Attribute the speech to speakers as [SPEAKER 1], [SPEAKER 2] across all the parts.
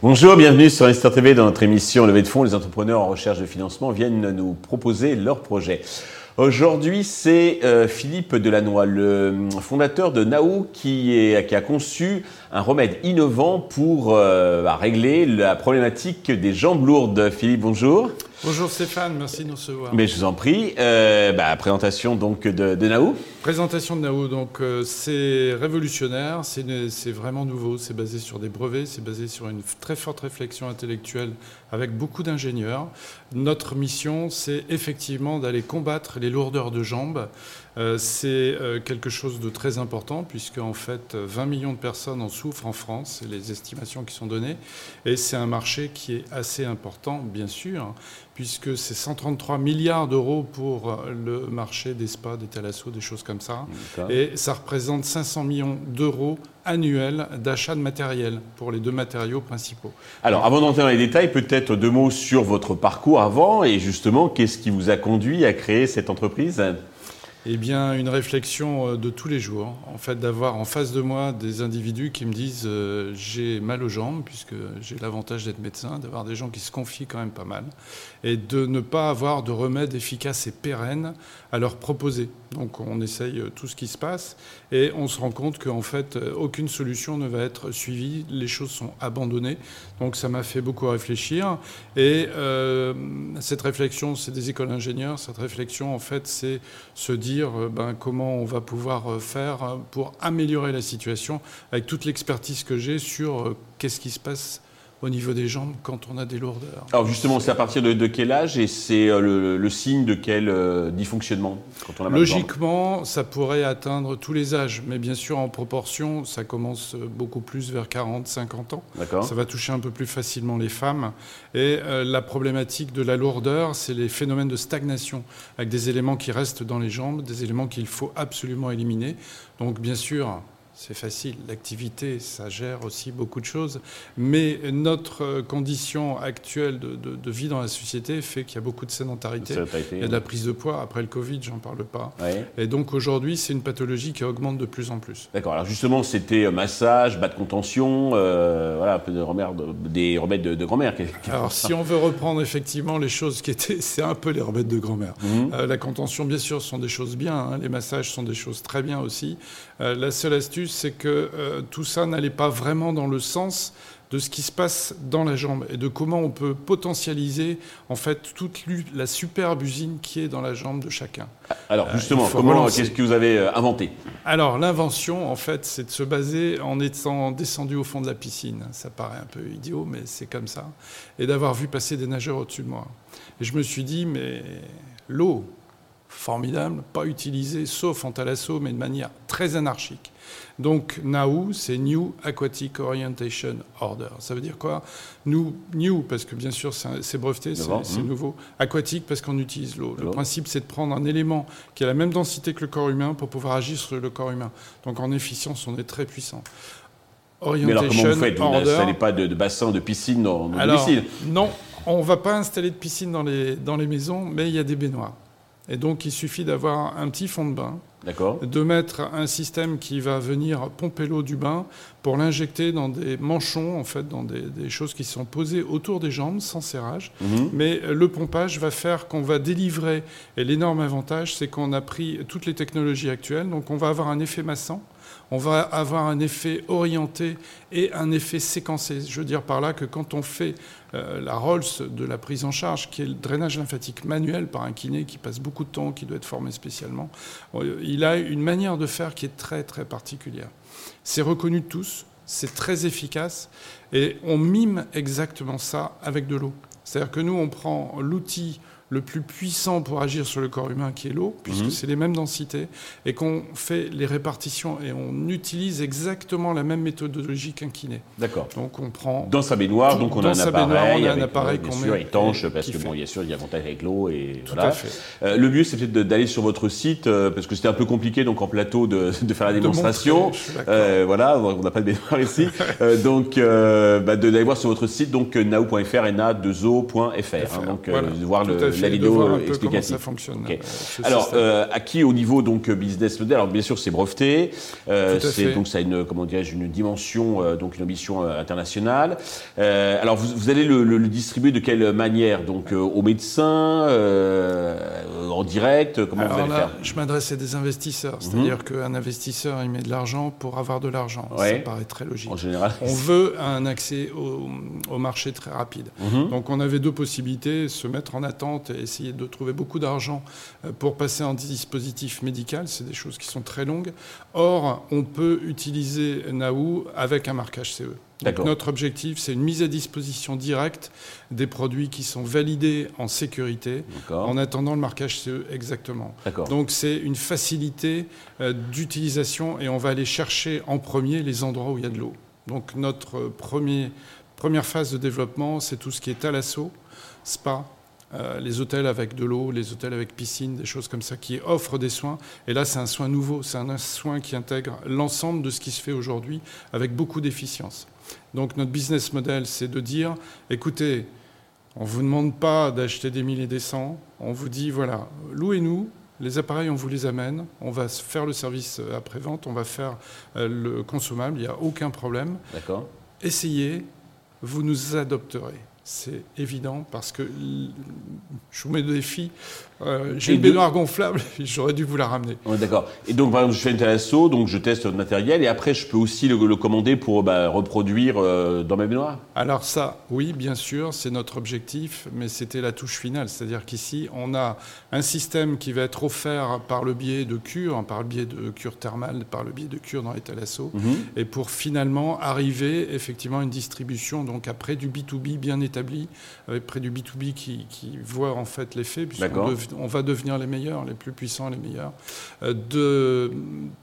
[SPEAKER 1] Bonjour, bienvenue sur Investor TV dans notre émission Levée de fonds. Les entrepreneurs en recherche de financement viennent nous proposer leurs projets. Aujourd'hui, c'est euh, Philippe Delannoy, le fondateur de est, qui a conçu un remède innovant pour euh, bah, régler la problématique des jambes lourdes. Philippe, bonjour.
[SPEAKER 2] Bonjour Stéphane, merci de nous recevoir.
[SPEAKER 1] Mais je vous en prie. Euh, bah, présentation donc de, de Naou.
[SPEAKER 2] Présentation de Nao, donc euh, c'est révolutionnaire, c'est vraiment nouveau, c'est basé sur des brevets, c'est basé sur une très forte réflexion intellectuelle avec beaucoup d'ingénieurs. Notre mission, c'est effectivement d'aller combattre les lourdeurs de jambes. Euh, c'est quelque chose de très important puisque en fait 20 millions de personnes en souffrent en France, c'est les estimations qui sont données, et c'est un marché qui est assez important, bien sûr, puisque c'est 133 milliards d'euros pour le marché des spas, des thalassos, des choses comme ça. Et ça représente 500 millions d'euros annuels d'achat de matériel pour les deux matériaux principaux.
[SPEAKER 1] Alors, avant d'entrer dans les détails, peut-être deux mots sur votre parcours avant et justement, qu'est-ce qui vous a conduit à créer cette entreprise?
[SPEAKER 2] Eh bien, une réflexion euh, de tous les jours. En fait, d'avoir en face de moi des individus qui me disent euh, j'ai mal aux jambes, puisque j'ai l'avantage d'être médecin, d'avoir des gens qui se confient quand même pas mal, et de ne pas avoir de remède efficace et pérenne à leur proposer. Donc, on essaye euh, tout ce qui se passe, et on se rend compte qu'en fait, aucune solution ne va être suivie. Les choses sont abandonnées. Donc, ça m'a fait beaucoup réfléchir. Et cette réflexion, c'est des écoles d'ingénieurs. Cette réflexion, en fait, c'est se dire euh, ben, comment on va pouvoir euh, faire euh, pour améliorer la situation avec toute l'expertise que j'ai sur qu'est-ce qui se passe au niveau des jambes quand on a des lourdeurs.
[SPEAKER 1] Alors justement, c'est à partir de, quel âge et c'est euh, le, signe de quel euh, dysfonctionnement
[SPEAKER 2] quand on a Logiquement, ça pourrait atteindre tous les âges, mais bien sûr en proportion, ça commence beaucoup plus vers 40, 50 ans. Ça va toucher un peu plus facilement les femmes. Et euh, la problématique de la lourdeur, c'est les phénomènes de stagnation, avec des éléments qui restent dans les jambes, des éléments qu'il faut absolument éliminer. Donc bien sûr, c'est facile. L'activité, ça gère aussi beaucoup de choses. Mais notre condition actuelle de, vie dans la société fait qu'il y a beaucoup de sédentarité. Il y a de la prise de poids. Après le Covid, j'en parle pas. Et donc aujourd'hui, c'est une pathologie qui augmente de plus en plus.
[SPEAKER 1] D'accord. Alors justement, c'était massage, bas de contention, euh, voilà, un peu de remèdes, des remèdes de, grand-mère.
[SPEAKER 2] Alors si on veut reprendre effectivement les choses qui étaient, c'est un peu les remèdes de grand-mère. Mhm. Euh, la contention, bien sûr, sont des choses bien. Hein. Les massages sont des choses très bien aussi. Euh, la seule astuce, c'est que euh, tout ça n'allait pas vraiment dans le sens de ce qui se passe dans la jambe et de comment on peut potentialiser en fait toute la superbe usine qui est dans la jambe de chacun.
[SPEAKER 1] Alors justement, comment qu'est-ce que vous avez euh, inventé?
[SPEAKER 2] Alors l'invention en fait, c'est de se baser en étant descendu au fond de la piscine. Ça paraît un peu idiot, mais c'est comme ça. Et d'avoir vu passer des nageurs au-dessus de moi. Et je me suis dit, mais l'eau, formidable, pas utilisée sauf en thalasso, mais de manière très anarchique. Donc NAU, c'est New Aquatic Orientation Order. Ça veut dire quoi? Nous, New, parce que bien sûr c'est breveté, c'est mmh. nouveau. Aquatique, parce qu'on utilise l'eau. Le principe, c'est de prendre un élément qui a la même densité que le corps humain pour pouvoir agir sur le corps humain. Donc en efficience, on est très puissant.
[SPEAKER 1] Orientation Mais alors comment vous faites? Vous n'installez pas de, bassin, de piscine dans, dans alors,
[SPEAKER 2] Non, on ne va pas installer de piscine dans les, dans les maisons, mais il y a des baignoires. Et donc, il suffit d'avoir un petit fond de bain, de mettre un système qui va venir pomper l'eau du bain pour l'injecter dans des manchons, en fait, dans des, choses qui sont posées autour des jambes, sans serrage. Mhm. Mais le pompage va faire qu'on va délivrer. Et l'énorme avantage, c'est qu'on a pris toutes les technologies actuelles. Donc, on va avoir un effet massant on va avoir un effet orienté et un effet séquencé. Je veux dire par là que quand on fait euh, la Rolls de la prise en charge, qui est le drainage lymphatique manuel par un kiné qui passe beaucoup de temps, qui doit être formé spécialement, euh, il a une manière de faire qui est très très particulière. C'est reconnu de tous, c'est très efficace et on mime exactement ça avec de l'eau. C'est-à-dire que nous, on prend l'outil le plus puissant pour agir sur le corps humain, qui est l'eau, puisque mhm. c'est les mêmes densités, et qu'on fait les répartitions et on utilise exactement la même méthodologie qu'un kiné.
[SPEAKER 1] D'accord.
[SPEAKER 2] Donc on prend
[SPEAKER 1] dans sa baignoire, donc on a un appareil,
[SPEAKER 2] on a un appareil
[SPEAKER 1] qu'on met étanche, parce que bon, bien sûr, il y a avantage avec l'eau et Tout À fait. Euh, le mieux, c'est peut-être d'aller sur votre site, euh, parce que c'était un peu compliqué donc en plateau de, de faire la démonstration. euh, voilà, on n'a pas de baignoire ici, euh, donc bah, d'aller voir sur votre site donc nao.fr, na2o.fr, hein, donc voilà, voir le
[SPEAKER 2] la vidéo peu comment ça fonctionne.
[SPEAKER 1] alors, à qui au niveau donc business model Alors bien sûr, c'est breveté. c'est donc ça a une comment dirais-je une dimension donc une ambition internationale. alors vous, vous allez le, le, distribuer de quelle manière Donc aux médecins, en direct Comment vous allez faire
[SPEAKER 2] Je m'adresse à des investisseurs, mhm. c'est-à-dire qu'un investisseur il met de l'argent pour avoir de l'argent. Ça paraît très logique.
[SPEAKER 1] En général.
[SPEAKER 2] On veut un accès au, au marché très rapide. Mhm. Donc on avait deux possibilités se mettre en attente et essayer de trouver beaucoup d'argent euh, pour passer en dispositif médical. C'est des choses qui sont très longues. Or, on peut utiliser Naou avec un marquage CE. Notre objectif, c'est une mise à disposition directe des produits qui sont validés en sécurité en attendant le marquage CE exactement. Donc c'est une facilité euh, d'utilisation et on va aller chercher en premier les endroits où il y a de l'eau. Donc notre premier, première phase de développement, c'est tout ce qui est à l'assaut, spa, euh, les hôtels avec de l'eau, les hôtels avec piscine, des choses comme ça, qui offrent des soins. Et là, c'est un soin nouveau, c'est un soin qui intègre l'ensemble de ce qui se fait aujourd'hui avec beaucoup d'efficience. Donc notre business model, c'est de dire, écoutez, on ne vous demande pas d'acheter des milliers et des cents, on vous dit, voilà, louez-nous, les appareils, on vous les amène, on va faire le service après-vente, on va faire euh, le consommable, il n'y a aucun problème.
[SPEAKER 1] D'accord.
[SPEAKER 2] Essayez, vous nous adopterez c'est évident parce que je vous mets le défi. Euh, j'ai une baignoire gonflable, j'aurais dû vous la ramener.
[SPEAKER 1] D'accord. Et donc, par exemple, je fais une thalasso, donc je teste votre matériel et après, je peux aussi le, commander pour bah, reproduire euh, dans ma baignoire?
[SPEAKER 2] Alors, ça, oui, bien sûr, c'est notre objectif, mais c'était la touche finale. C'est-à-dire qu'ici, on a un système qui va être offert par le biais de cure, par le biais de cure thermale, par le biais de cure dans les thalasso, mhm. et pour finalement arriver effectivement à une distribution, donc après du B2B bien établi avec près du B2B qui, voit en fait l'effet, puisqu'on on va devenir les meilleurs, les plus puissants, les meilleurs, euh, de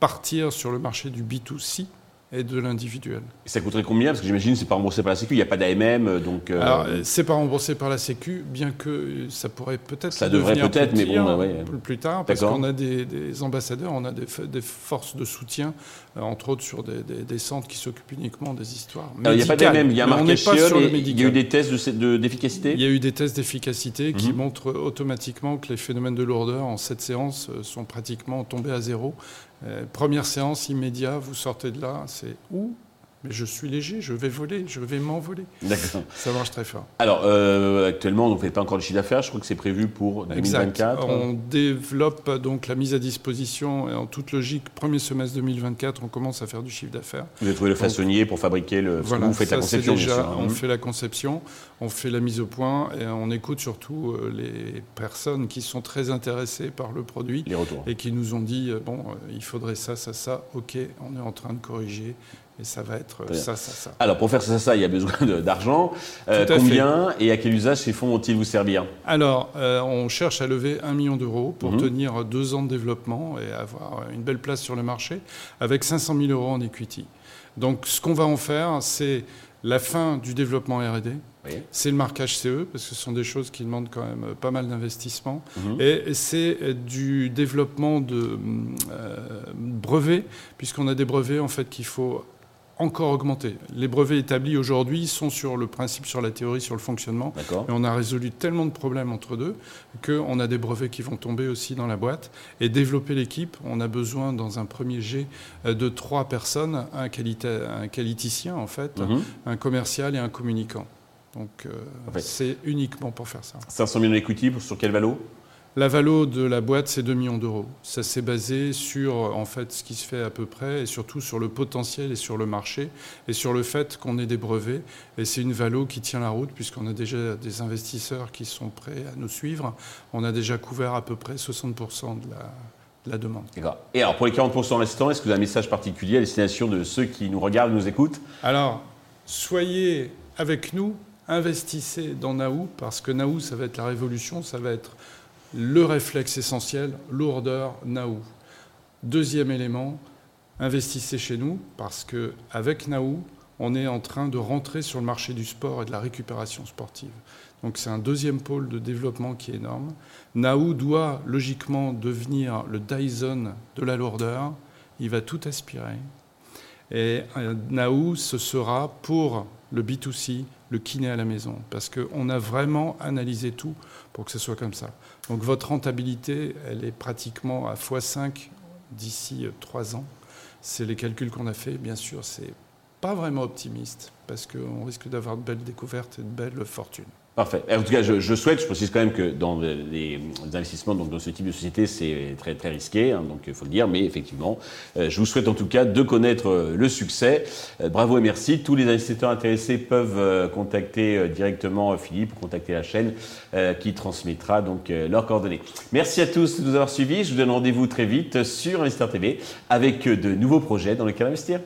[SPEAKER 2] partir sur le marché du B2C et de l'individuel.
[SPEAKER 1] Ça coûterait combien? Parce que j'imagine que c'est pas remboursé par la Sécu, il n'y a pas d'AMM, euh, donc...
[SPEAKER 2] Euh... Alors, c'est pas remboursé par la Sécu, bien que ça pourrait peut-être
[SPEAKER 1] Ça devrait peut-être, mais bon, ouais.
[SPEAKER 2] plus tard, parce qu'on a des, ambassadeurs, on a des, des forces de soutien, euh, entre autres sur des, centres qui s'occupent uniquement des histoires
[SPEAKER 1] Il n'y a pas d'AMM, il y a un marquage il y a eu des tests d'efficacité?
[SPEAKER 2] Il y a eu des tests d'efficacité qui mhm. montrent automatiquement que les phénomènes de lourdeur en cette séance euh, sont pratiquement tombés à zéro. Euh, première séance immédiat, vous sortez de là, c'est où? Mais je suis léger, je vais voler, je vais m'envoler.
[SPEAKER 1] D'accord.
[SPEAKER 2] Ça marche très fort.
[SPEAKER 1] Alors, euh, actuellement, on ne fait pas encore le chiffre d'affaires. Je crois que c'est prévu pour 2024.
[SPEAKER 2] On développe donc la mise à disposition et en toute logique, premier semestre 2024, on commence à faire du chiffre d'affaires.
[SPEAKER 1] Vous avez trouvé le façonnier pour fabriquer le. Voilà, vous faites la conception.
[SPEAKER 2] Déjà, on mmh. fait la conception, on fait la mise au point et on écoute surtout euh, les personnes qui sont très intéressées par le produit
[SPEAKER 1] les retours.
[SPEAKER 2] et qui nous ont dit euh, bon, il faudrait ça, ça, ça. Ok, on est en train de corriger et ça va être ça, ça, ça.
[SPEAKER 1] Alors pour faire ça, ça, il y a besoin d'argent. Euh, combien et à quel usage ces fonds vont-ils vous servir
[SPEAKER 2] Alors, euh, on cherche à lever un million d'euros pour mhm. tenir deux ans de développement et avoir une belle place sur le marché avec 500 000 euros en equity. Donc ce qu'on va en faire, c'est la fin du développement R&D, c'est le marquage CE, parce que ce sont des choses qui demandent quand même pas mal d'investissement. Mhm. Et c'est du développement de euh, brevets, puisqu'on a des brevets en fait qu'il faut encore augmenté. Les brevets établis aujourd'hui sont sur le principe, sur la théorie, sur le fonctionnement. Et on a résolu tellement de problèmes entre deux qu'on a des brevets qui vont tomber aussi dans la boîte. Et développer l'équipe, on a besoin dans un premier jet euh, de trois personnes, un, un qualiticien en fait, mhm. un commercial et un communicant. Donc euh, c'est uniquement pour faire ça.
[SPEAKER 1] 500 000 equity sur quel valo?
[SPEAKER 2] La valo de la boîte, c'est 2 millions d'euros. Ça s'est basé sur en fait ce qui se fait à peu près et surtout sur le potentiel et sur le marché et sur le fait qu'on ait des brevets. Et c'est une valo qui tient la route puisqu'on a déjà des investisseurs qui sont prêts à nous suivre. On a déjà couvert à peu près 60% de la, demande.
[SPEAKER 1] Et alors pour les 40% restants, est-ce que vous avez un message particulier à destination de ceux qui nous regardent, nous écoutent?
[SPEAKER 2] Alors, soyez avec nous, investissez dans Naou parce que Naou, ça va être la révolution, ça va être le réflexe essentiel, lourdeur, Naou. Deuxième élément, investissez chez nous parce qu'avec Naou, on est en train de rentrer sur le marché du sport et de la récupération sportive. Donc c'est un deuxième pôle de développement qui est énorme. Naou doit logiquement devenir le Dyson de la lourdeur. Il va tout aspirer. Et euh, Naou, ce sera pour le B2C, le kiné à la maison, parce qu'on a vraiment analysé tout pour que ce soit comme ça. Donc votre rentabilité, elle est pratiquement à x5 d'ici 3 ans. C'est les calculs qu'on a fait, bien sûr, c'est pas vraiment optimiste, parce qu'on risque d'avoir de belles découvertes et de belles fortunes.
[SPEAKER 1] Parfait. En tout cas, je, souhaite, je précise quand même que dans les, investissements donc dans ce type de société, c'est très très risqué, hein, donc il faut le dire, mais effectivement, euh, je vous souhaite en tout cas de connaître euh, le succès. Euh, bravo et merci. Tous les investisseurs intéressés peuvent contacter directement Philippe ou contacter la chaîne qui transmettra donc leurs coordonnées. Merci à tous de nous avoir suivis. Je vous donne rendez-vous très vite sur Investir TV avec de nouveaux projets dans lesquels investir.